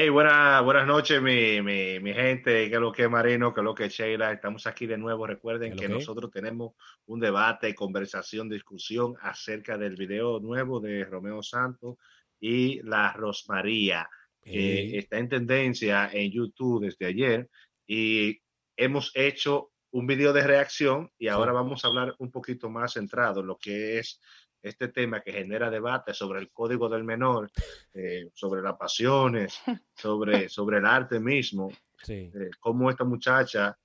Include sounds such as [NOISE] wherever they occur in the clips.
Hey, buenas, buenas noches, mi, mi, mi gente, que lo que es Marino, que lo que es Sheila. Estamos aquí de nuevo. Recuerden que, nosotros tenemos un debate, conversación, discusión acerca del video nuevo de Romeo Santos y la Rosmaría, que está en tendencia en YouTube desde ayer. Y hemos hecho un video de reacción y ahora vamos a hablar un poquito más centrado en lo que es este tema que genera debate sobre el código del menor, eh, sobre las pasiones, [LAUGHS] sobre, sobre el arte mismo, sí. Eh, cómo esta muchacha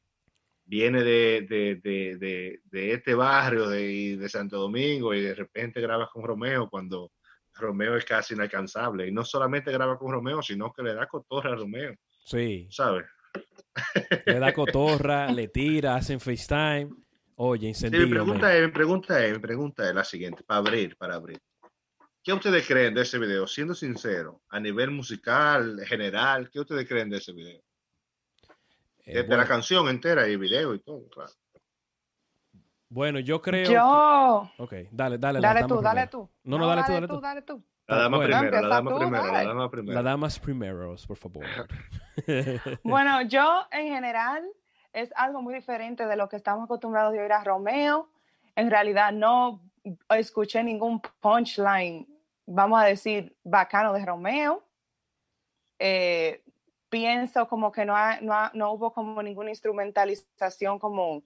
viene de, de, de, de este barrio de, de, Santo Domingo y de repente graba con Romeo cuando Romeo es casi inalcanzable. Y no solamente graba con Romeo, sino que le da cotorra a Romeo. Sí. ¿Sabes? Le da cotorra, [LAUGHS] le tira, hacen FaceTime. Oye, incendio. mi pregunta, es, mi pregunta es, mi pregunta es la siguiente, para abrir, para abrir. ¿Qué ustedes creen de ese video? Siendo sincero, a nivel musical, general, ¿qué ustedes creen de ese video? Eh, de la canción entera y video y todo, claro. Bueno, yo creo. Yo. Que... Ok, dale, dale. Dale tú, dale tú. No, no, dale, tú, dale tú. Dale tú. La dama bueno, primero, la dama tú, primero, la dama primero. La damas primeros, por favor. [LAUGHS] bueno, yo en general es algo muy diferente de lo que estamos acostumbrados de oír a Romeo. En realidad no escuché ningún punchline, vamos a decir, bacano de Romeo. Eh, pienso como que no, no, no, hubo como ninguna instrumentalización como,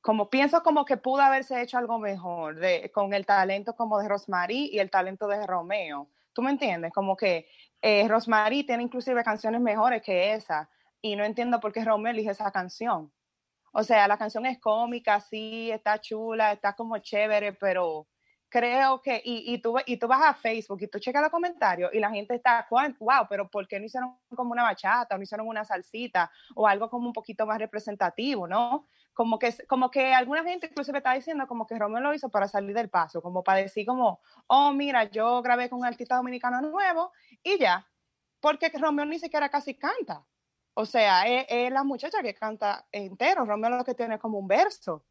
como pienso como que pudo haberse hecho algo mejor de, con el talento como de Rosmarie y el talento de Romeo. ¿Tú me entiendes? Como que eh, Rosmarie tiene inclusive canciones mejores que esa y no entiendo por qué Romeo elige esa canción. O sea, la canción es cómica, sí, está chula, está como chévere, pero creo que, y, y, tú, y tú vas a Facebook y tú checas los comentarios y la gente está, wow, pero ¿por qué no hicieron como una bachata o no hicieron una salsita o algo como un poquito más representativo, ¿no? Como que, como que alguna gente inclusive está diciendo como que Romeo lo hizo para salir del paso, como para decir como, oh, mira, yo grabé con un artista dominicano nuevo y ya, porque Romeo ni siquiera casi canta. O sea, es, la muchacha que canta entero. Romeo lo que tiene como un verso.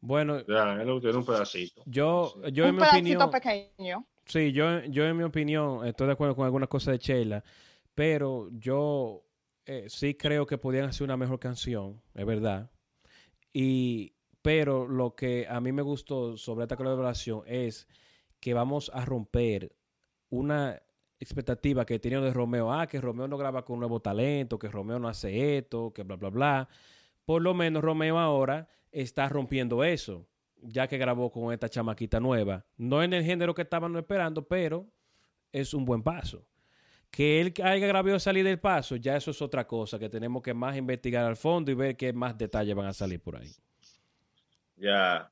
Bueno, ya, él tiene un pedacito. Yo, yo un en mi pedacito opinión. pequeño. Sí, yo, yo en mi opinión estoy de acuerdo con algunas cosas de Sheila, pero yo eh, sí creo que podían hacer una mejor canción, es verdad. Y, pero lo que a mí me gustó sobre esta colaboración es que vamos a romper una expectativa que tenía de Romeo, ah, que Romeo no graba con nuevo talento, que Romeo no hace esto, que bla, bla, bla. Por lo menos Romeo ahora está rompiendo eso, ya que grabó con esta chamaquita nueva. No en el género que estaban esperando, pero es un buen paso. Que él haya grabado salir del paso, ya eso es otra cosa, que tenemos que más investigar al fondo y ver qué más detalles van a salir por ahí. Ya.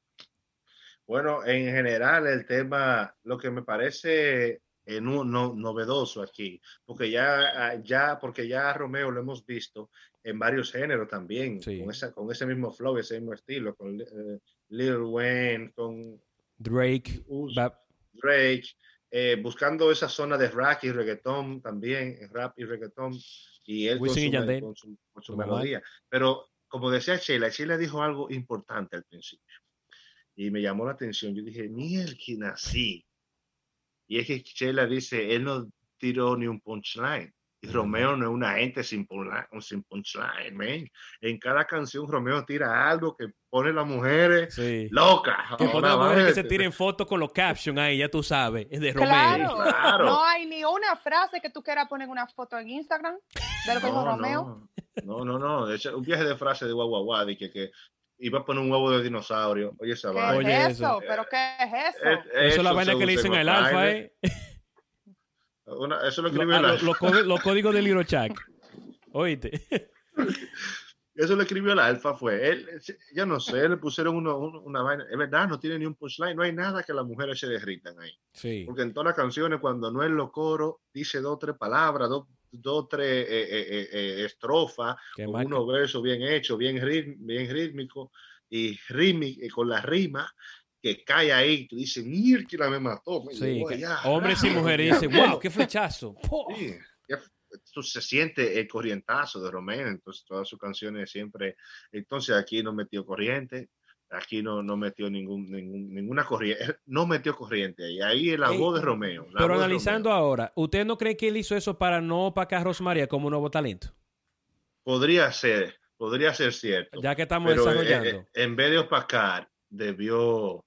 Bueno, en general el tema, lo que me parece eh, no, no, novedoso aquí, porque ya, ya, porque ya Romeo lo hemos visto en varios géneros también, sí. con, esa, con ese mismo flow, ese mismo estilo, con uh, Lil Wayne, con Drake, Us, Drake, eh, buscando esa zona de rap y reggaetón también, rap y reggaetón, y él con su, con su, con su melodía. Pero como decía Sheila, Sheila dijo algo importante al principio, y me llamó la atención, yo dije, mierda, así. Y es que Chela dice, él no tiró ni un punchline. Y Romeo no es una gente sin punchline, sin punchline man. En cada canción Romeo tira algo que pone a las mujeres sí. locas. Que pone a las mujeres que se tiren fotos con los captions ahí, ya tú sabes, es de Romeo. Claro. Claro. No hay ni una frase que tú quieras poner una foto en Instagram de lo que no, dijo Romeo. No, no, no. no. un viaje de frase de guaguaguá, de que, que iba a poner un huevo de dinosaurio. Oye, esa ¿Qué vaina. es Oye, eso? eso. ¿Pero qué es eso? Eso es la vaina que le dicen al alfa, ¿eh? Una, eso lo Lo- escribió ah, el lo- alfa. Los códigos los códigos del Chuck. Oíste. [LAUGHS] Eso lo escribió el alfa, fue. Él, yo no sé, le pusieron uno, uno- una vaina. Es verdad, no tiene ni un punchline, no hay nada que las mujeres se derritan ahí. Sí. Porque en todas las canciones, cuando no es los coros, dice dos tres palabras, dos, dos tres eh, eh, eh, eh, estrofas, unos versos bien hechos, bien, rit- bien rítmicos y rítmi- eh, con la rima que cae ahí. Tú dices, mierda, me mató. me Sí, que allá". hombres y mujeres [LAUGHS] dicen, wow, qué flechazo. Sí, se siente el corrientazo de Romeo, entonces todas sus canciones siempre, entonces aquí no metió corriente, aquí no, no metió ningún, ninguna corriente, no metió corriente ahí. Ahí la voz de Romeo. pero analizando ahora, ¿usted no cree que él hizo eso para no opacar a Rosmaría como un nuevo talento? Podría ser, podría ser cierto. Ya que estamos eh, desarrollando. Eh, en vez de opacar, debió,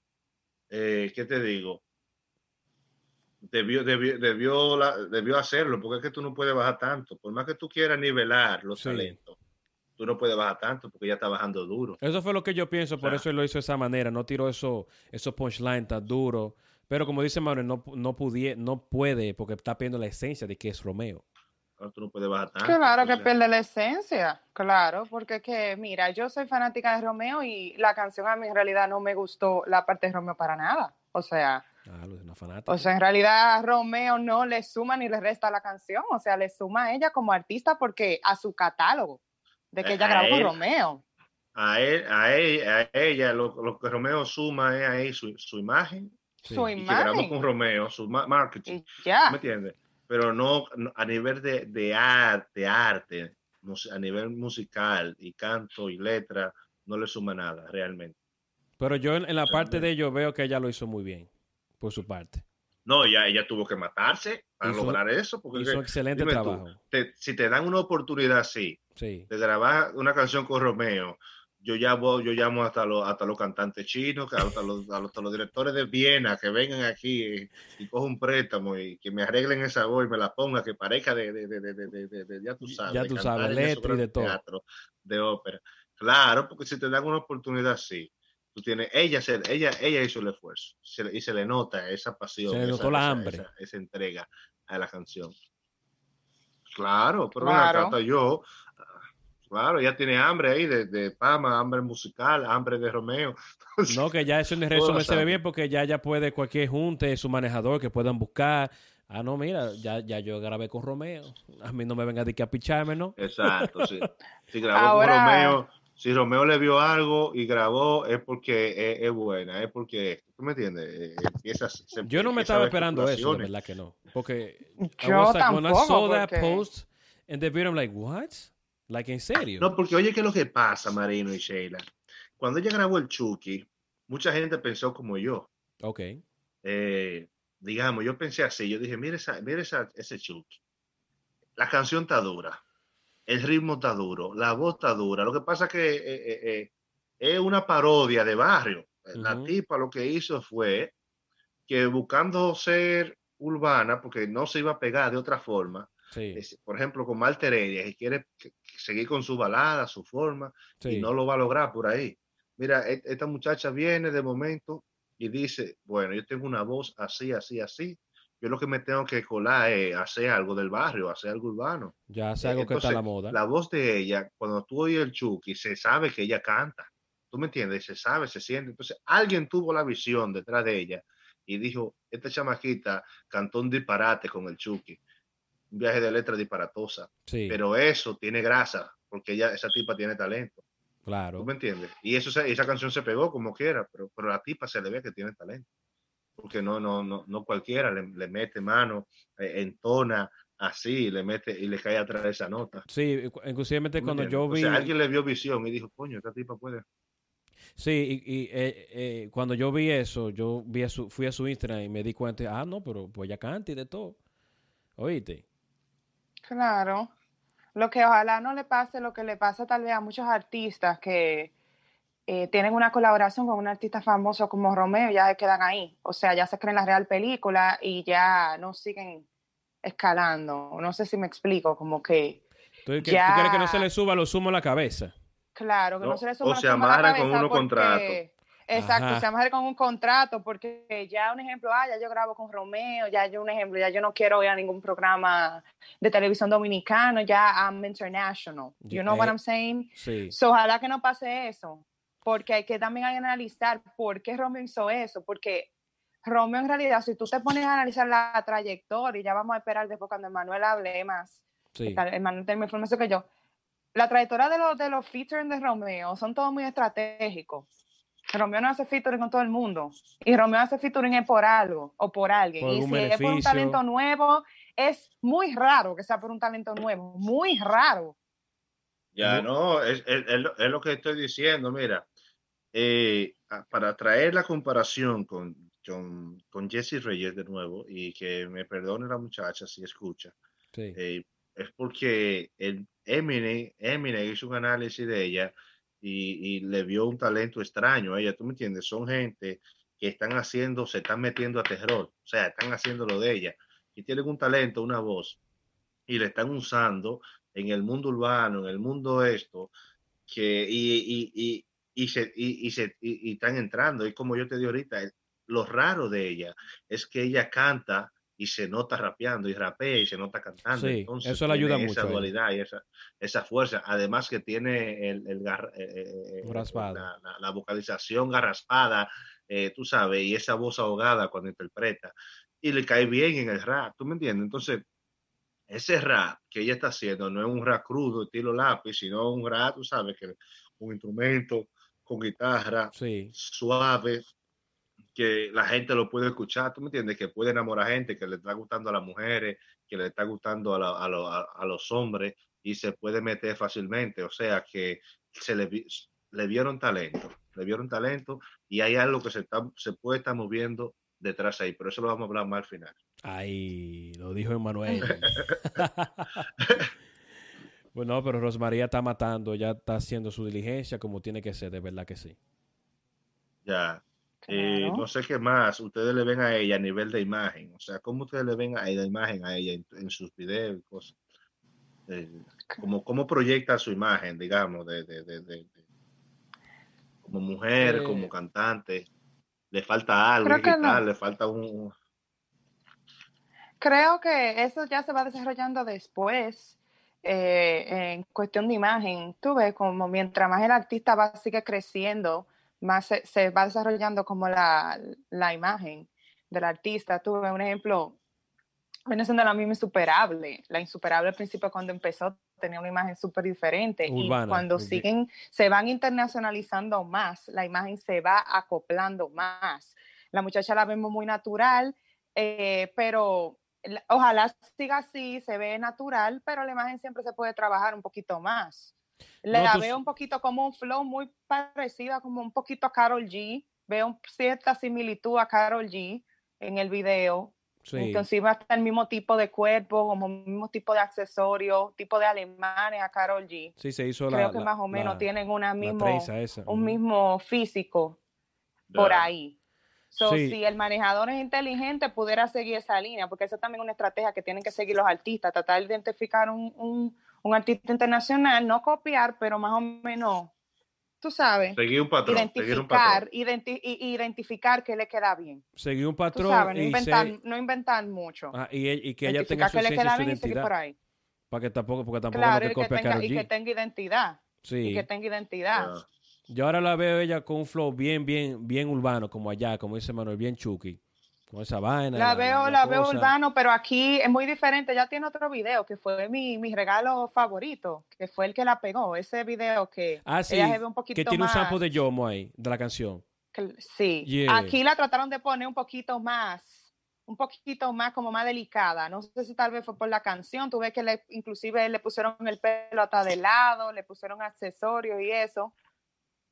eh, ¿qué te digo? Debió, debió, debió, debió, hacerlo, porque es que tú no puedes bajar tanto. Por más que tú quieras nivelar los talentos, tú no puedes bajar tanto porque ya está bajando duro. Eso fue lo que yo pienso, por eso él lo hizo de esa manera, no tiró eso, esos punchlines tan duros. Pero como dice Manuel, no, no, no puede porque está perdiendo la esencia de que es Romeo. tú no puedes bajar tanto. Claro que pierde la esencia, claro, porque que, mira, yo soy fanática de Romeo y la canción a mí en realidad no me gustó la parte de Romeo para nada. O sea, ah, o sea, en realidad Romeo no le suma ni le resta la canción, o sea, le suma a ella como artista porque a su catálogo de que ella grabó con Romeo. A, él, a, ella, lo, que Romeo suma es ahí su, su imagen. Su imagen. que grabó con Romeo, su marketing. ya. ¿Me entiendes? Pero no, a nivel de, de arte, arte, a nivel musical y canto y letra, no le suma nada realmente. Pero yo en, la parte de ello veo que ella lo hizo muy bien, por su parte. No, ella, ella tuvo que matarse para lograr eso. Porque hizo excelente trabajo. si te dan una oportunidad así, de grabar una canción con Romeo, yo llamo, yo llamo hasta los, hasta los cantantes chinos, hasta los, hasta los directores de Viena que vengan aquí y, cojan un préstamo y que me arreglen esa voz y me la ponga, que parezca de, de, de, de ya tú sabes. Ya tú sabes, letra y de todo. Teatro, de ópera. Claro, porque si te dan una oportunidad así, tú tienes, ella, ella, ella hizo el esfuerzo y se le nota esa pasión, se le notó la hambre. Esa, entrega a la canción. Claro, pero claro. yo, claro, ella tiene hambre ahí de, de, Pama, hambre musical, hambre de Romeo. no, que ya eso en el me se ve bien porque ya ya puede cualquier junte, su manejador que puedan buscar. Ah, no, mira, ya, ya yo grabé con Romeo. A mí no me venga de que a picharme, ¿no? Exacto, sí. Si grabó con Romeo, si Romeo le vio algo y grabó es porque es, buena, es porque, ¿tú me entiendes? Eh, Yo no me estaba esperando eso, de verdad que no. Porque Yo tampoco, when post and the video, I'm like, what? Like, ¿en serio? No, porque oye, ¿qué es lo que pasa, Marino y Sheila? Cuando ella grabó el Chucky, mucha gente pensó como yo. Ok. Eh, digamos, yo pensé así, yo dije, mire, esa, mire esa, ese Chucky. La canción está dura el ritmo está duro, la voz está dura. Lo que pasa es que eh, eh, eh, es una parodia de barrio. La tipa lo que hizo fue que buscando ser urbana, porque no se iba a pegar de otra forma, por ejemplo, con Malter Heredia, que quiere seguir con su balada, su forma, y no lo va a lograr por ahí. Mira, e, esta muchacha viene de momento y dice, bueno, yo tengo una voz así, así, así, yo lo que me tengo que colar es hacer algo del barrio, hacer algo urbano. Ya hace algo que está a la moda. La voz de ella, cuando tú oyes el Chucky, se sabe que ella canta. ¿Tú me entiendes? Se sabe, se siente. Entonces, alguien tuvo la visión detrás de ella y dijo, esta chamaquita cantó un disparate con el Chucky. Un viaje de letra disparatosa. Sí. Pero eso tiene grasa, porque ella, esa tipa tiene talento. Claro. ¿Tú me entiendes? Y eso, esa canción se pegó como quiera, pero, pero la tipa se le ve que tiene talento porque no, no, no, no cualquiera le, mete mano, eh, entona así, le mete y le cae atrás de esa nota. Sí, inclusive cuando yo vi... O sea, alguien le vio visión y dijo, coño, esta tipa puede... Sí, y, eh, eh, cuando yo vi eso, yo vi a su, fui a su Instagram y me di cuenta, ah, no, pero pues ya canta y de todo. ¿Oíste? Claro. Lo que ojalá no le pase, lo que le pasa tal vez a muchos artistas que eh, tienen una colaboración con un artista famoso como Romeo, ya se quedan ahí. O sea, ya se creen la real película y ya no siguen escalando. No sé si me explico, como que. ¿Tú, quieres que no se le suba lo sumo a la cabeza? Claro, que no, se le suba o se amarran con un contrato. Exacto, se amarran con un contrato porque ya un ejemplo, ah, ya yo grabo con Romeo, ya yo un ejemplo, ya yo no quiero ir a ningún programa de televisión dominicano, ya I'm international. You know what eh, I'm saying? Sí. So, ojalá que no pase eso porque hay que también analizar por qué Romeo hizo eso, porque Romeo en realidad, si tú te pones a analizar la trayectoria, y ya vamos a esperar después cuando Manuel hable más, sí. Manuel tiene más información que yo, la trayectoria de los, de los featuring de Romeo son todos muy estratégicos. Romeo no hace featuring con todo el mundo. Y Romeo hace featuring por algo o por alguien. y si es por un talento nuevo, es muy raro que sea por un talento nuevo. Muy raro. Ya, no, es, es, lo que estoy diciendo. Mira, eh, para traer la comparación con, con, con Jesse Reyes de nuevo, y que me perdone la muchacha si escucha, eh, es porque el Eminem, Eminem hizo un análisis de ella y, y, le vio un talento extraño a ella, ¿tú me entiendes? Son gente que están haciendo, se están metiendo a terror, o sea, están haciendo lo de ella, y tienen un talento, una voz, y le están usando en el mundo urbano, en el mundo esto, que, y, y, y, se, y, se, y, están entrando. Y como yo te digo ahorita, lo raro de ella es que ella canta y se nota rapeando y rapea y se nota cantando. Sí, eso le ayuda mucho. Esa dualidad y esa, esa fuerza. Además que tiene el, el eh, eh, eh, la, la, vocalización garraspada, tú sabes, y esa voz ahogada cuando interpreta. Y le cae bien en el rap, ¿tú me entiendes? Entonces, ese rap que ella está haciendo no es un rap crudo, estilo lápiz, sino un rap, tú sabes, que un instrumento con guitarra suave, que la gente lo puede escuchar, ¿tú me entiendes? Que puede enamorar a gente, que le está gustando a las mujeres, que le está gustando a, a, los hombres y se puede meter fácilmente. O sea que se le, le vieron talento, le vieron talento y hay algo que se, está, se puede estar moviendo detrás ahí, pero eso lo vamos a hablar más al final. Ay, lo dijo Emanuel. [LAUGHS] [LAUGHS] bueno, pero Rosmaría está matando, ya está haciendo su diligencia como tiene que ser, de verdad que sí. Ya. Eh, no sé qué más ustedes le ven a ella a nivel de imagen. O sea, ¿cómo ustedes le ven a la imagen a ella en, sus videos y cosas? Eh, ¿cómo, proyecta su imagen, digamos, de, de, de, como mujer, como eh, cantante? ¿Le falta algo le falta un, Creo que eso ya se va desarrollando después. En cuestión de imagen, tú ves como mientras más el artista va sigue creciendo, más se, va desarrollando como la, la, imagen del artista. Tuve un ejemplo, viene siendo la misma insuperable. La insuperable al principio cuando empezó tenía una imagen súper diferente y cuando siguen, se van internacionalizando más, la imagen se va acoplando más. La muchacha la vemos muy natural, eh, pero ojalá siga así, se ve natural, pero la imagen siempre se puede trabajar un poquito más. La veo un poquito como un flow muy parecida, como un poquito a Carol G. Veo cierta similitud a Carol G en el video. Sí. Inclusive hasta el mismo tipo de cuerpo, como el mismo tipo de accesorios, tipo de alemanes a Carol G. Sí, se hizo Creo que más o menos tienen una mismo, un mismo físico por ahí. Si el manejador es inteligente, pudiera seguir esa línea, porque eso también es una estrategia que tienen que seguir los artistas, tratar de identificar un, un artista internacional, no copiar, pero más o menos, tú sabes, seguir un patrón, identificar, identificar que le queda bien. Seguir un patrón. no, inventar, no inventar mucho. Ah, y, que ella tenga su, que le queda bien identidad. Y por ahí. Para que tampoco, porque tampoco claro, y, que tenga, y que tenga identidad. Sí. Y que tenga identidad. Yo ahora la veo ella con un flow bien, bien, bien urbano, como allá, como dice Manuel, bien chuki con esa vaina. La, veo, la, veo urbano, pero aquí es muy diferente. Ya tiene otro video que fue mi, mi, regalo favorito, que fue el que la pegó. Ese video que ah, ella se ve un poquito que tiene un sample de Yomo ahí, de la canción. sí. Aquí la trataron de poner un poquito más, un poquito más como más delicada. No sé si tal vez fue por la canción. Tuve que le, inclusive le pusieron el pelo hasta de lado, le pusieron accesorios y eso,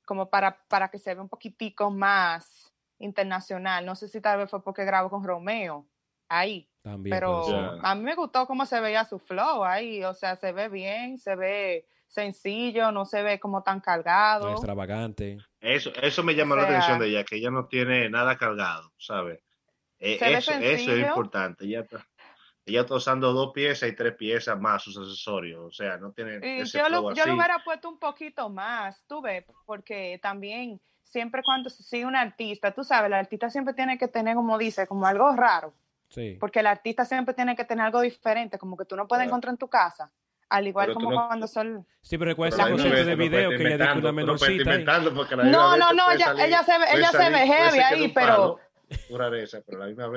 como para, para que se vea un poquitico más internacional. No sé si tal vez fue porque grabó con Romeo ahí. También pero a mí me gustó cómo se veía su flow ahí. O sea, se ve bien, se ve sencillo, no se ve como tan cargado. extravagante. Eso, eso me llama la atención de ella, que ella no tiene nada cargado, ¿sabes? E, eso, eso, es importante. Ella está, ella está usando dos piezas y tres piezas más sus accesorios. O sea, no tiene. Ese yo, lo, yo lo hubiera puesto un poquito más, tú ves, porque también siempre cuando se sigue un artista, tú sabes, el artista siempre tiene que tener, como dice, como algo raro. Sí. Porque el artista siempre tiene que tener algo diferente, como que tú no puedes encontrar en tu casa. Al igual como cuando son. Sí, pero recuerda ese concepto de video que ella dijo una menorcita. No, no, no, ella, ella, se, ella se ve heavy ahí, pero.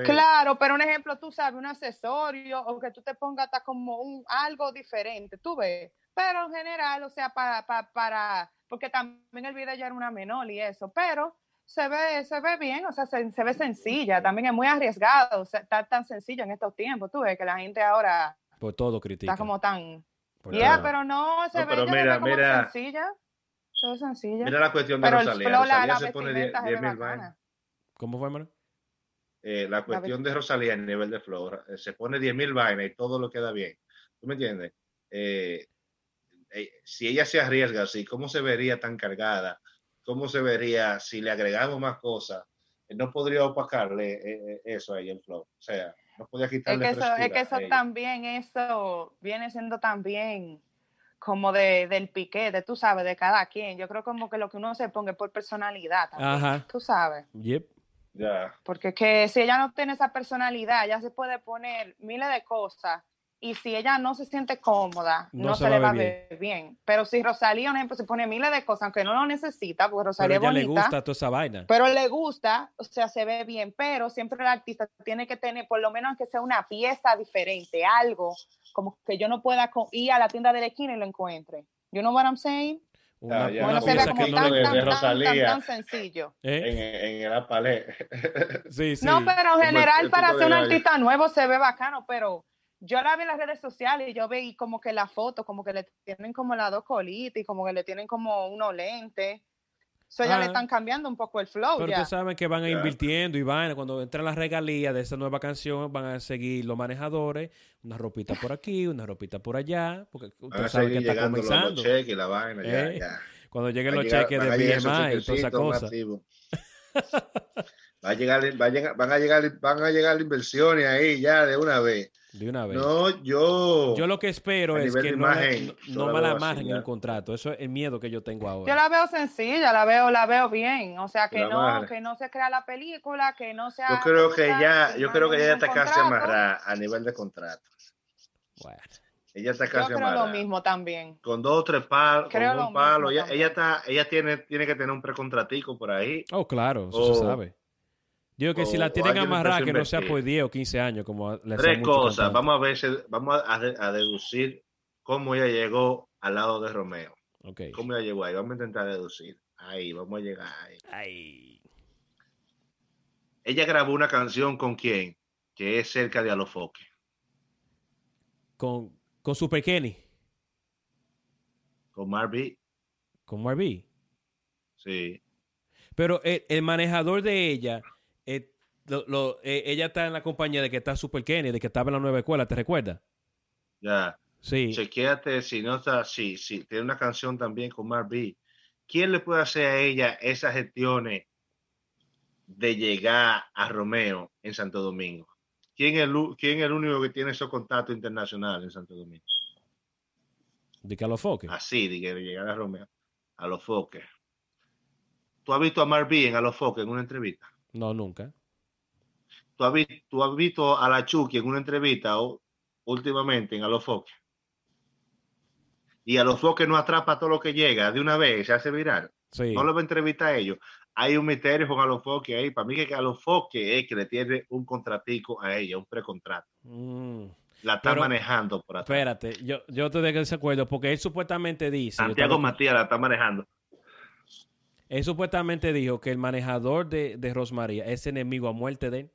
Claro, pero un ejemplo, tú sabes, un accesorio o que tú te pongas hasta como un algo diferente, tú ves. Pero en general, o sea, para, para, para porque también el video ya era una menor y eso, pero se ve, se ve bien, o sea, se, ve sencilla, también es muy arriesgado, o sea, está tan sencillo en estos tiempos, tú ves que la gente ahora por todo critica. Está como tan... Ya, pero no, se ve mira, como sencilla. Eso es sencillo. Mira la cuestión de Pero Rosalía. la, la se pone 10 vestimenta se ve 10.000 bacana. vainas. ¿Cómo fue, hermano? Eh, la cuestión de Rosalía en nivel de flow, eh, se pone 10.000 vainas y todo lo queda bien. ¿Tú me entiendes? Eh, eh, si ella se arriesga así, ¿cómo se vería tan cargada? ¿Cómo se vería si le agregamos más cosas? Eh, No podría opacarle eh, eh, eso a ella el flow. O sea, no podría Es quitarle que eso, es que eso también, eso viene siendo también como de, del piquete, tú sabes, de cada quien. Yo creo como que lo que uno se ponga es por personalidad también, Ajá. tú sabes. Yep. Porque que si ella no tiene esa personalidad, ella se puede poner miles de cosas y si ella no se siente cómoda, No no, se le va a ver bien. Pero si Rosalía, por ejemplo, se pone miles de cosas, aunque no lo necesita, porque Pero Rosalía ella es le gusta toda esa vaina. pero le gusta, o sea, se ve bien, pero siempre el artista tiene que tener, por lo menos que sea una pieza diferente, algo como que yo no pueda ir a la tienda de la esquina y lo encuentre. You know what I'm saying? Una, ya, una Bueno, se ve pieza como que tan, no le tan, de tan, tan, Rosalía. tan sencillo. ¿Eh? En, en el palé. [LAUGHS] Sí, sí. No, pero en general para ser un gallo. artista nuevo se ve bacano, pero yo la vi en las redes sociales y yo veí como que la foto, como que le tienen como las dos colitas y como que le tienen como unos lentes. So ya Ah. le están cambiando un poco el flow Pero ya. ustedes saben que van a invirtiendo y van, cuando entran las regalías de esa nueva canción, van a seguir los manejadores, una ropita por aquí, una ropita por allá, porque a saben que está llegando los, los comenzando. cheques y la vaina. Ya, Eh, ya. Cuando lleguen los llegar- cheques de BMI y toda esa cosa. [LAUGHS] Va a llegar, va a llegar- van a llegar, van a llegar inversiones ahí ya de una vez. De una vez. No, yo. Yo lo que espero es que no, imagen, no, yo no la me la amarren el contrato. Eso es el miedo que yo tengo Yo ahora. la veo sencilla, la veo, la veo bien. O sea, que no, que no se crea la película, que no sea. Yo creo que ya, yo creo que ella está está casi amarrada a nivel de contrato. Bueno, Ella está Yo casi creo lo amarrada. mismo también. Con dos o tres palos, Creo con lo un palo. mismo Ella, está, ella tiene, tiene que tener un precontratico por ahí. Oh, claro, eso O- se sabe. Yo digo que si la tienen amarrada, que no sea por invertir. 10 o 15 años, como Tres cosas. Vamos a ver, si- vamos a, de- a deducir cómo ella llegó al lado de Romeo. Ok. ¿Cómo ella llegó ahí? Vamos a intentar deducir. Ahí, vamos a llegar ahí. Ay. Ella grabó una canción con quién? Que es cerca de Alofoque. Con, con Super Kenny, Con Marby. con Marby. Sí. Pero el, el manejador de ella, eh, lo- lo- eh, ella está en la compañía de que está Super Kenny, de que estaba en la nueva escuela, ¿te recuerdas? Ya. Sí. Chequéate si no está así. Si tiene una canción también con Marby. ¿Quién le puede hacer a ella esas gestiones de llegar a Romeo en Santo Domingo? ¿Quién es el, quién es el único que tiene esos contactos internacionales en Santo Domingo? De que a los foques. Así, de que de llegar a Romeo. A los foques. ¿Tú has visto a Marby en A los foques en una entrevista? No, nunca. ¿Tú has, vi- tú has visto a la Chucky en una entrevista o, últimamente en A los foques? Y a los foques no atrapa todo lo que llega de una vez, se hace viral. Sí. No le va a entrevistar a ellos. Hay un misterio con a los foques ahí. Para mí que a los foques es que le tiene un contratico a ella, un precontrato. Mm, La está Pero- manejando por atrás. espérate, yo, yo te de desacuerdo porque él supuestamente dice. Santiago Matías la está manejando. Él supuestamente dijo que el manejador de, de Rosmaría es enemigo a muerte de él.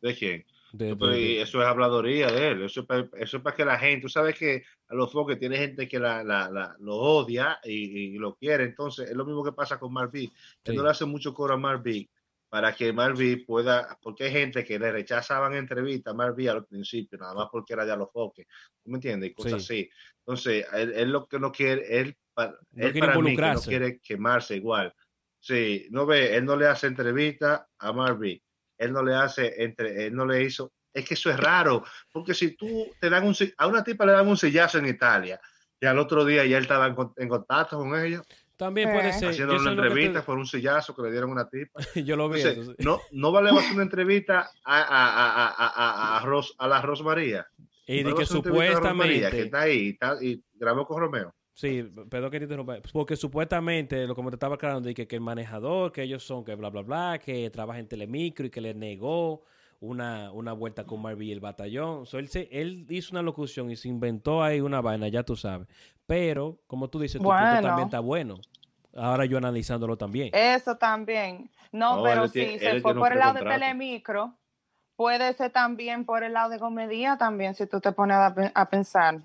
¿De quién? De- eso es habladoría de él. Eso es para, eso es para que la gente, tú sabes que a los foques tiene gente que la, la, la- lo odia y, y lo quiere. Entonces, es lo mismo que pasa con Marví. Sí. Él no le hace mucho coro a Marví para que Marví pueda, porque hay gente que le rechazaban entrevistas a Marví al principio, nada más porque era de a los foques. ¿Tú me entiendes? Y cosas así. Entonces, él, él lo que no quiere, él, No él quiere para mí que no quiere quemarse igual. Sí, no ve, él no le hace entrevista a Marví. Él no le hace, entre, él no le hizo. Es que eso es raro, porque si tú te dan un, si- a una tipa le dan un sillazo en Italia y al otro día ya él estaba en, con- en contacto con ella, También Eh. puede ser. haciendo una entrevista te- por un sillazo que le dieron una tipa. [LAUGHS] yo lo vi. Entonces, eso sí. no, no vale hacer una entrevista a, a, a, a, a, a, Ros- a la Rosmaría. y de que supuestamente. que está ahí y, está- y grabó con Romeo. Sí, perdón que te interrumpa. Porque supuestamente, lo como te estaba aclarando, de que, que el manejador, que ellos son, que bla, bla, bla, que trabaja en Telemicro y que le negó una, una vuelta con Marví y el batallón. So, él, se, él hizo una locución y se inventó ahí una vaina, ya tú sabes. Pero, como tú dices, tu punto también está bueno. Ahora yo analizándolo también. Eso también. No, No, pero si se él fue por el lado de. Telemicro, puede ser también por el lado de comedia también, si tú te pones a pensar.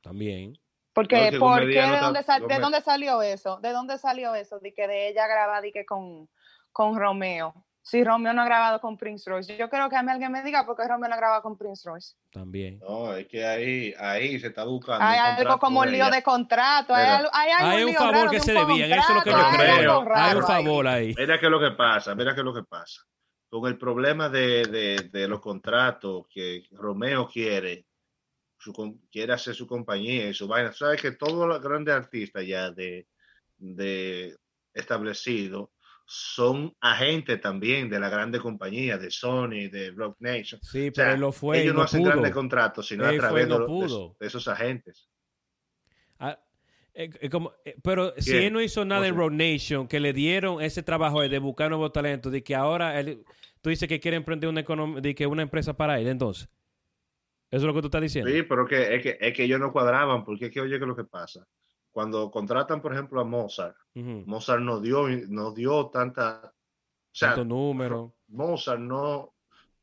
También. Porque, ¿por qué? ¿De, dónde, ¿De dónde salió eso? ¿De dónde salió eso? De que de ella graba que con, con Romeo. Si Romeo no ha grabado con Prince Royce. Yo creo que a mí alguien me diga por qué Romeo no ha grabado con Prince Royce. También. No, es que ahí, ahí se está buscando. Hay algo como un lío de contrato. hay, hay, hay un favor que se debían. Eso es lo que yo creo. Hay un favor ahí. Mira qué es lo que pasa. Mira qué es lo que pasa. Con el problema de, de, de los contratos que Romeo quiere, su, quiere hacer su compañía y su vaina. Sabes que todos los grandes artistas ya de, de establecido son agentes también de la grande compañía, de Sony, de Rock Nation. Sí, pero lo fue. Ellos no, hacen grandes contratos, sino a través de, esos agentes. Ah, eh, eh, como, eh, pero si él no hizo nada en Rock Nation, que le dieron ese trabajo de buscar nuevos talentos, de que ahora él, tú dices que quiere emprender una, de que una empresa para él, entonces. Eso es lo que tú estás diciendo. Sí, pero que, es, que, es que ellos no cuadraban, porque es que oye, que lo que pasa? cuando contratan, por ejemplo, a Mozart, Mozart no dio, no dio tanta... O número. Mozart no,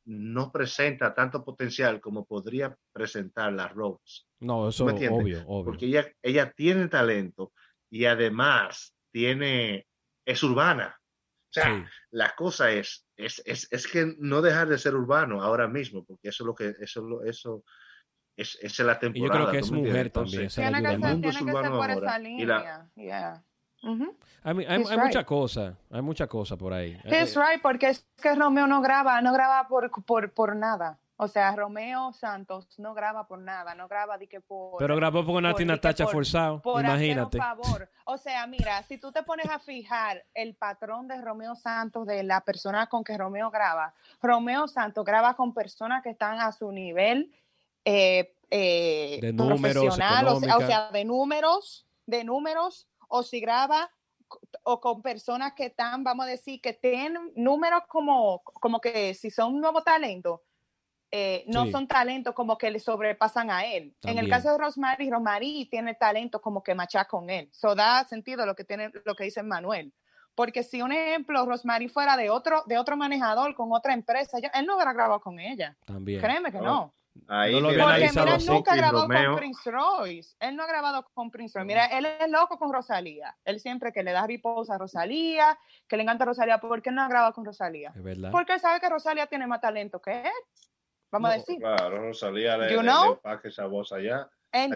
no presenta tanto potencial como podría presentar la Rose. No, eso es obvio, obvio. Porque ella, ella tiene talento y además tiene, es urbana. O sea, la cosa es, es, es, es, que no dejar de ser urbano ahora mismo, porque eso es lo que, eso, eso, es, es la temporada. Y yo creo que es mujer también. Tiene que, ser, tiene que ser por esa línea. Yeah. Hay, hay, hay mucha cosa, hay mucha cosa por ahí. He's eh, right, porque es que Romeo no graba, no graba por, por, por nada. O sea, Romeo Santos no graba por nada, no graba de que por... Pero grabó por Nati Natacha forzado, por imagínate. Por favor. O sea, mira, si tú te pones a fijar el patrón de Romeo Santos, de la persona con que Romeo graba, Romeo Santos graba con personas que están a su nivel eh, eh, de números, o sea, de números, de números, o si graba o con personas que están, vamos a decir, que tienen números como, como que si son un nuevo talento, eh, no son talentos como que le sobrepasan a él. En el caso de Rosemary, Rosemary tiene talento como que macha con él. Eso da sentido lo que tiene, lo que dice Manuel. Porque si un ejemplo, Rosemary fuera de otro, de otro manejador con otra empresa, él no hubiera grabado con ella. También. Créeme que no. Ahí no lo Porque mira, él nunca ha grabado con Prince Royce. Él no ha grabado con Prince Royce. Mira, él es loco con Rosalía. Él siempre que le da riposa a Rosalía, que le encanta Rosalía, ¿por qué no ha grabado con Rosalía? Es verdad. Porque él sabe que Rosalía tiene más talento que él. Vamos a decir. Claro, Rosalía le, you know? le, esa voz allá.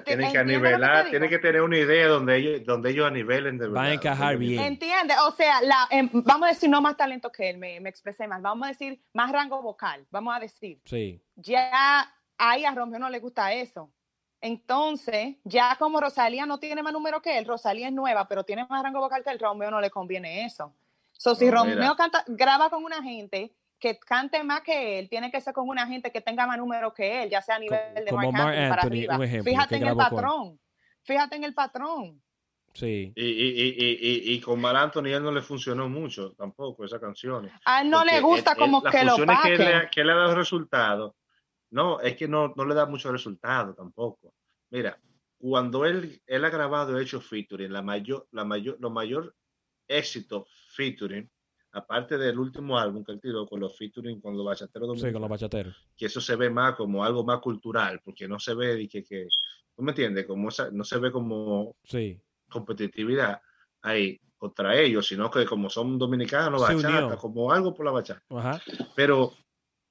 tiene que nivelar, tiene que tener una idea donde ellos, donde ellos anivelen de verdad. Va a encajar bien. Entiende, o sea, la, em, vamos a decir no más talento que él, me, me expresé más. Vamos a decir más rango vocal, vamos a decir. Sí. Ya ahí a Romeo no le gusta eso. Entonces, ya como Rosalía no tiene más número que él, Rosalía es nueva, pero tiene más rango vocal que el Romeo no le conviene eso. So, si Romeo canta, graba con una gente que cante más que él, tiene que ser con una gente que tenga más número que él, ya sea a nivel de Mark, Anthony, para arriba. Fíjate en el patrón. Fíjate en el patrón. Sí. Y, y, y, y, con Mar Anthony él no le funcionó mucho tampoco esa canción. A él no le gusta como que lo que le, que le ha dado resultado no, es que no, no le da mucho resultado tampoco. Mira, cuando él, él ha grabado, hecho featuring, la mayor, la mayor, lo mayor éxito featuring, aparte del último álbum que él tiró con los featuring con los bachateros Sí, con los bachateros. Que eso se ve más como algo más cultural, porque no se ve que, que ¿tú me entiendes? Como no se ve como sí. competitividad ahí contra ellos, sino que como son dominicanos, bachata, como algo por la bachata. Ajá. Pero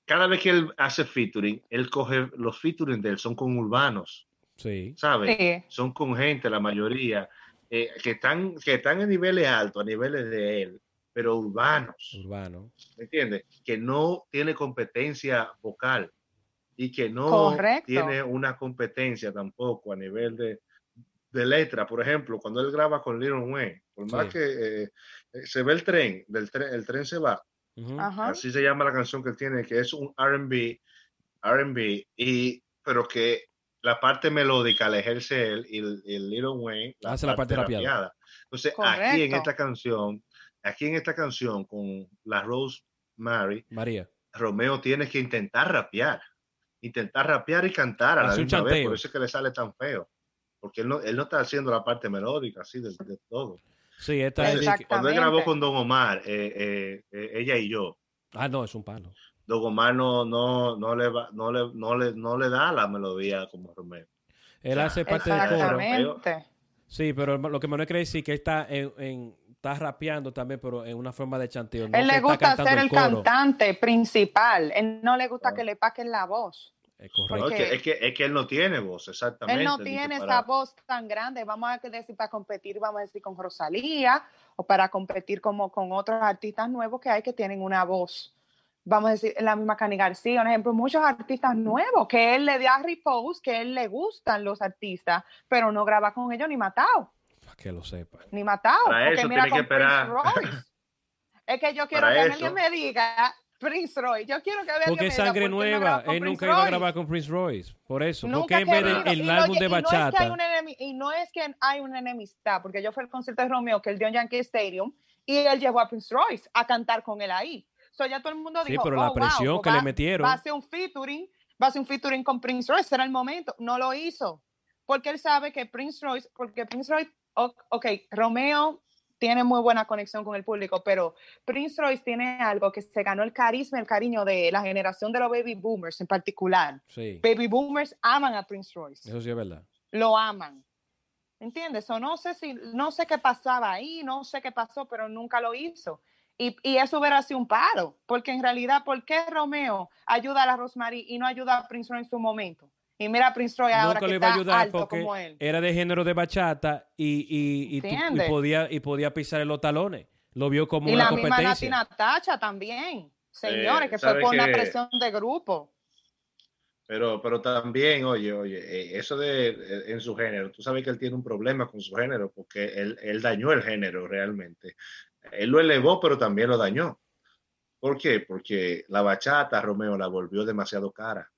cada vez que él hace featuring, él coge los featuring de él, son con urbanos. Sí. ¿Sabes? Son con gente, la mayoría, eh, que, están, que están en niveles altos, a niveles de él, pero urbanos. Urbano. ¿Me entiendes? Que no tiene competencia vocal y que no tiene una competencia tampoco a nivel de, de letra. Por ejemplo, cuando él graba con Little Wayne, por más que eh, eh, se ve el tren, del tren, el tren se va, Así se llama la canción que tiene, que es un R&B, R&B, y pero que la parte melódica la ejerce él y el, Little Wayne la hace parte la parte rapeada. Entonces aquí en esta canción, aquí en esta canción con la Rose Mary, María, Romeo tiene que intentar rapear, intentar rapear y cantar a la misma vez, por eso es que le sale tan feo, porque él no, él no está haciendo la parte melódica así de todo. Sí, esta es Cuando él grabó con Don Omar, eh, eh, eh, ella y yo. Ah, no, es un palo. Don Omar no, no, no, le, no, le, no, le, no le da la melodía como Romeo. Él hace parte del coro. Sí, pero lo que me no quiere decir que él está en, está rapeando también, pero en una forma de chanteo. él le gusta ser el, cantante principal. Él no le gusta ah. que le paquen la voz. Es, que, es, que, es, que, él no tiene voz, exactamente. Él no tiene esa voz tan grande. Vamos a decir para competir, vamos a decir con Rosalía o para competir como con otros artistas nuevos que hay que tienen una voz. Vamos a decir, la misma Cani García, un ejemplo, muchos artistas nuevos que él le da repose, que él le gustan los artistas, pero no graba con ellos ni matado. Para que lo sepa. Ni matado. porque mira con Prince es que yo quiero que alguien me diga Prince Royce. Yo quiero que vean Porque es sangre nueva. Él nunca iba a grabar con Prince Royce. Por eso. porque en vez del álbum de bachata. Y no, es que hay una enemistad. Porque yo fui al concierto de Romeo que él dio en Yankee Stadium. Y él llevó a Prince Royce a cantar con él ahí. So ya todo el mundo dijo. Sí, pero la oh, presión que le metieron. Va a ser un featuring. Va a ser un featuring con Prince Royce. Será el momento. No lo hizo. Porque él sabe que Prince Royce. Porque Prince Royce. Ok, Romeo tiene muy buena conexión con el público, pero Prince Royce tiene algo que se ganó el carisma, el cariño de la generación de los baby boomers en particular. Baby boomers aman a Prince Royce. Eso sí es verdad. Lo aman. ¿Entiendes? O no sé si, no sé qué pasaba ahí, no sé qué pasó, pero nunca lo hizo. Y, y, eso hubiera sido un paro, porque en realidad, ¿por qué Romeo ayuda a la Rosemary y no ayuda a Prince Royce en su momento? Y mira Prince Roy ahora que está alto como él. Era de género de bachata y, y, y, podía, y podía pisar los talones. Lo vio como una competencia. Y la misma Natina también. Señores, que fue por una presión de grupo. Pero, pero también, oye, oye, eh, eso de eh, en su género, tú sabes que él tiene un problema con su género porque él, él dañó el género realmente. Él lo elevó, pero también lo dañó. ¿Por qué? Porque la bachata, Romeo, la volvió demasiado cara.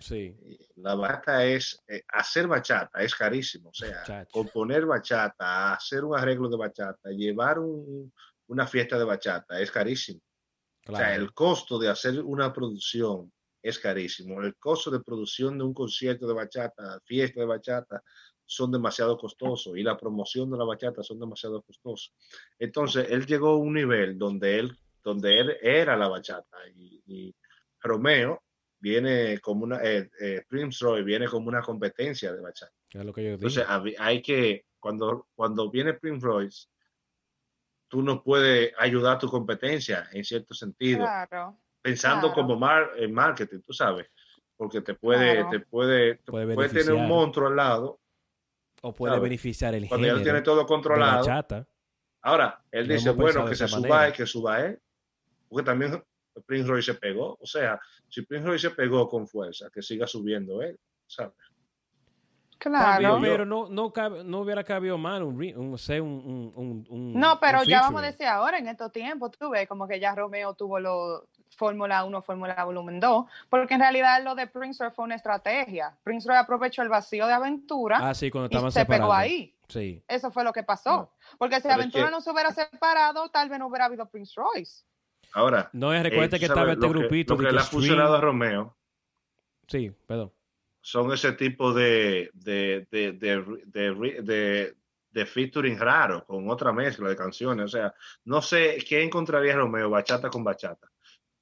Sí. La bachata es, eh, hacer bachata es carísimo, o sea, componer bachata, hacer un arreglo de bachata, llevar una fiesta de bachata es carísimo. O sea, el costo de hacer una producción es carísimo. El costo de producción de un concierto de bachata, fiesta de bachata, son demasiado costosos y la promoción de la bachata son demasiado costosos. Entonces, él llegó a un nivel donde él, donde él era la bachata y Romeo viene como una, eh, eh, Prince Roy viene como una competencia de bachata. Es lo que yo Entonces hay que, cuando, cuando viene Prince Royce, tú no puedes ayudar a tu competencia en cierto sentido. Claro, pensando como mar, en marketing, tú sabes, porque te puede, te puede, puede, tener un monstruo al lado. O puede beneficiar el Cuando él tiene todo controlado. Ahora, él dice, bueno, que se suba, que suba él. Porque también Prince Royce se pegó. O sea, si Prince Royce se pegó con fuerza, que siga subiendo él, ¿sabes? Claro. pero no, no, no hubiera cabido mal un, un, un, No, pero ya vamos a decir ahora, en estos tiempos, tú ves como que ya Romeo tuvo los Fórmula 1, Fórmula Volumen 2, porque en realidad lo de Prince Roy fue una estrategia. Prince Roy aprovechó el vacío de aventura ah, sí, cuando estaban y se pegó ahí. Sí. Eso fue lo que pasó. Porque si Aventura no se hubiera separado, tal vez no hubiera habido Prince Royce. Ahora. No, es recuerda eh, que estaba este grupito. lo que le ha funcionado a Romeo. Sí, perdón. Son ese tipo de, de, de, de, de featuring raro, con otra mezcla de canciones. O sea, no sé qué encontraría Romeo, bachata con bachata.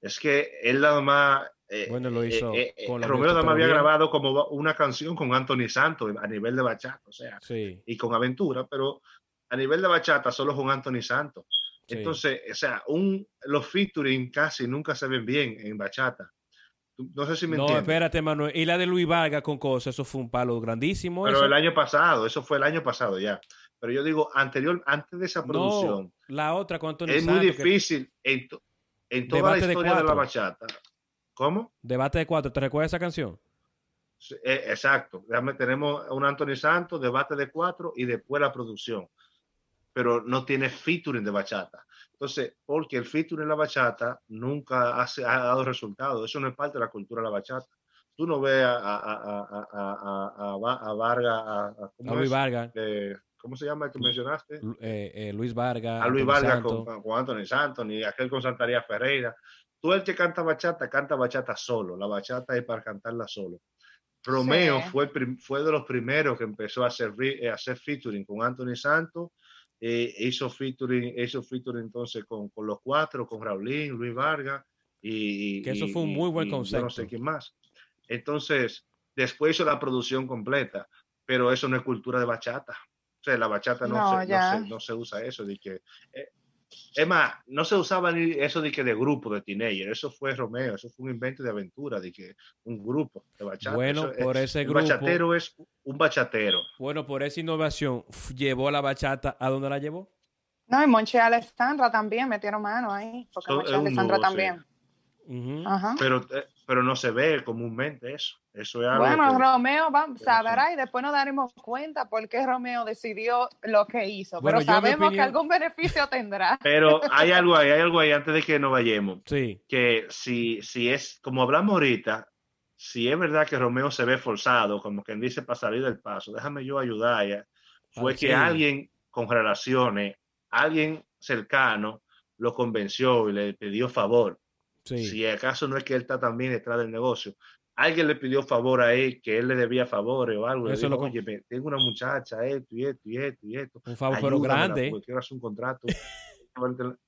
Es que él nada más. Eh, bueno, lo hizo. Eh, Romeo nada más había grabado como una canción con Anthony Santos a nivel de bachata, o sea, sí. y con Aventura, pero a nivel de bachata solo con Anthony Santos. Entonces, o sea, un, los featuring casi nunca se ven bien en bachata. No sé si me No, espérate, Manuel. Y la de Luis Vargas con cosas, eso fue un palo grandísimo. Pero el año pasado, eso fue el año pasado ya. Pero yo digo, anterior, antes de esa producción. la otra con Es muy difícil en, en, toda la historia de, la bachata. ¿Cómo? Debate de cuatro. ¿Te recuerdas esa canción? Eh, exacto. Tenemos un Anthony Santos, debate de cuatro y después la producción pero no tiene featuring de bachata. Entonces, porque el featuring en la bachata nunca ha, ha dado resultados, eso no es parte de la cultura de la bachata. Tú no ves a, a, a, a Vargas, a, Luis Vargas. Eh, ¿Cómo se llama el que mencionaste? Eh, eh, Luis Vargas. A Luis Vargas con, con, Anthony Santos, ni aquel con Santaría Ferreira. Tú el que canta bachata, canta bachata solo. La bachata es para cantarla solo. Romeo fue, fue de los primeros que empezó a hacer, a hacer featuring con Anthony Santos eh, hizo featuring, hizo featuring entonces con, con, los cuatro, con Raulín, Luis Vargas y, que eso fue un muy buen concepto. no sé quién más. Entonces, después hizo la producción completa, pero eso no es cultura de bachata. O sea, la bachata no, se, no, se, usa eso. De que, eh, es más, no se usaba ni eso de que de grupo de teenager, eso fue Romeo, eso fue un invento de aventura, de que un grupo de bachata. Bueno, por ese grupo. Un bachatero es un bachatero. Bueno, por esa innovación, ¿llevó la bachata a dónde la llevó? No, y Monche Alessandra también metieron mano ahí, porque Monche Alessandra también. Pero, eh, pero no se ve comúnmente eso. Eso es algo bueno, Romeo va, sabrá y después nos daremos cuenta por qué Romeo decidió lo que hizo. pero sabemos que algún beneficio tendrá. [LAUGHS] Pero hay algo ahí, hay algo ahí antes de que nos vayamos. Sí. Que si, si es, como hablamos ahorita, si es verdad que Romeo se ve forzado, como quien dice, para salir del paso, déjame yo ayudar ya. Fue que alguien con relaciones, alguien cercano, lo convenció y le pidió favor si acaso no es que él está también detrás del negocio. Alguien le pidió favor a él, que él le debía favores o algo. Eso le dijo, oye, tengo una muchacha, esto y esto y esto y esto. Un favor, pero grande. quiero hacer un contrato. [LAUGHS]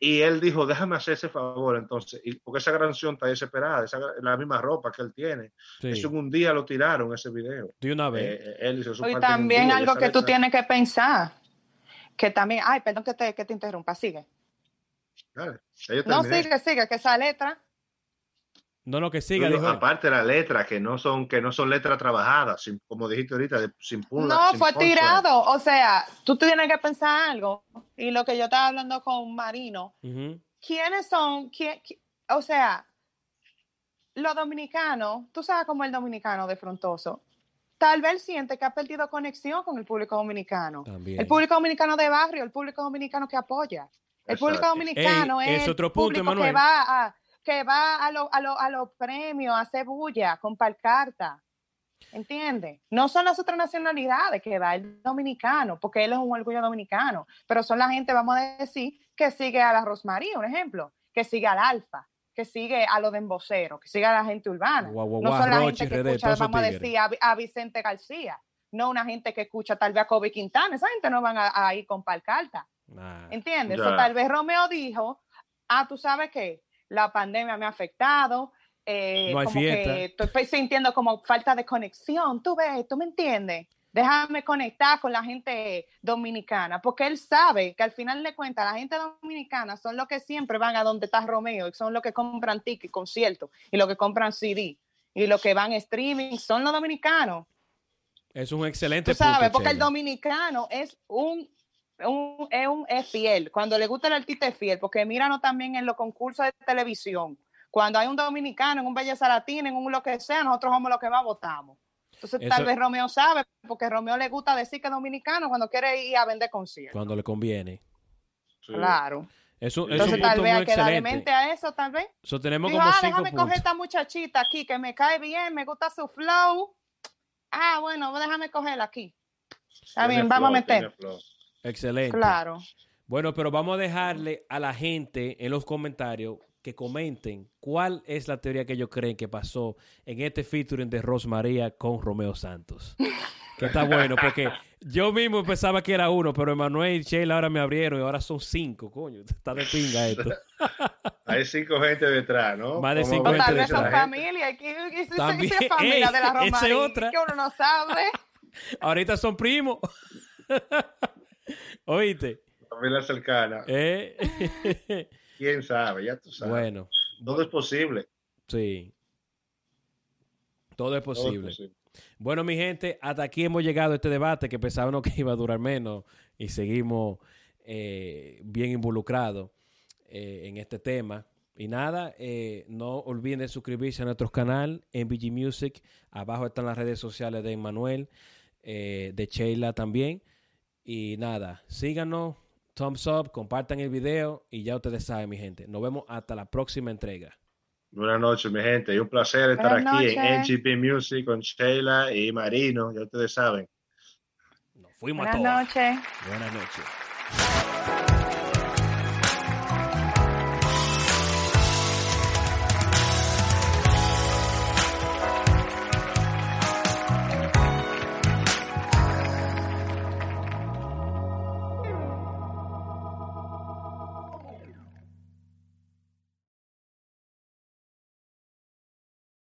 y él dijo, déjame hacer ese favor entonces. Y porque esa canción está desesperada, esa, la misma ropa que él tiene. Eso en un día lo tiraron, ese video. De una vez. Eh, y también algo que tú tienes que pensar. Que también, ay, perdón que te, que te interrumpa, sigue no, sigue, sigue, que esa letra. No, no, que siga. aparte la letra, que no son, que no son letras trabajadas, como dijiste ahorita, sin punta. No, fue tirado. O sea, tú tienes que pensar algo. Y lo que yo estaba hablando con Marino, ¿quiénes son? Quién, o sea, los dominicanos, tú sabes cómo el dominicano de frontoso, tal vez siente que ha perdido conexión con el público dominicano. El público dominicano de barrio, el público dominicano que apoya. El público dominicano es, otro punto, público que va a, que va a, a, los premios, a hacer bulla, con palcarta. ¿Entiendes? No son las otras nacionalidades que va el dominicano, porque él es un orgullo dominicano, pero son la gente, vamos a decir, que sigue a la Rosmaría, un ejemplo, que sigue al Alfa, que sigue a los de emboceros, que sigue a la gente urbana. no son la gente que escucha, vamos a decir, a, Vicente García, no una gente que escucha tal vez a Kobe Quintana, esa gente no van a, ir con ¿Entiendes? tal vez Romeo dijo, ah, tú sabes que la pandemia me ha afectado, eh, como que estoy sintiendo como falta de conexión, tú ves, tú me entiendes. Déjame conectar con la gente dominicana, porque él sabe que al final de cuentas la gente dominicana son los que siempre van a donde está Romeo y son los que compran tickets, conciertos y los que compran CD y los que van streaming son los dominicanos. Es un excelente. Tú sabes, porque el dominicano es un un, es, un, es fiel. Cuando le gusta el artista es fiel, porque míranos también en los concursos de televisión. Cuando hay un dominicano, en un belleza latina, en un lo que sea, nosotros somos los que más votamos. Entonces, tal vez Romeo sabe, porque Romeo le gusta decir que es dominicano cuando quiere ir a vender conciertos. Cuando le conviene. Claro. Eso, Entonces, tal vez hay que darle mente a eso, tal vez. Eso tenemos como ah, déjame coger esta muchachita aquí que me cae bien, me gusta su flow. Ah, bueno, déjame cogerla aquí. Está bien, vamos a meter. Excelente. Claro. Bueno, pero vamos a dejarle a la gente en los comentarios que comenten cuál es la teoría que ellos creen que pasó en este featuring de Rosmaría con Romeo Santos. Que está bueno, porque yo mismo pensaba que era uno, pero Emanuel y Sheila ahora me abrieron y ahora son cinco, coño. Está de pinga esto. [LAUGHS] Hay cinco gente detrás, ¿no? Más de cinco gente tal vez son familia. ¿Qué, es familia de la Rosmaría? otra. Que uno no sabe. [LAUGHS] Ahorita son primos. [LAUGHS] Oíste. Familia cercana. ¿Eh? [LAUGHS] ¿Quién sabe? Ya tú sabes. Bueno. Todo es posible. Sí. Todo es posible. Bueno, mi gente, hasta aquí hemos llegado a este debate que pensábamos que iba a durar menos y seguimos eh, bien involucrados eh, en este tema. Y nada, no olviden de suscribirse a nuestro canal en BG Music. Abajo están las redes sociales de Emmanuel, de Sheila también. Y nada, síganos, thumbs up, compartan el video y ya ustedes saben, mi gente. Nos vemos hasta la próxima entrega. Buenas noches, mi gente. Y un placer estar aquí en NGP Music con Sheila y Marino. Ya ustedes saben. Nos fuimos a todos. Buenas noches. Buenas noches.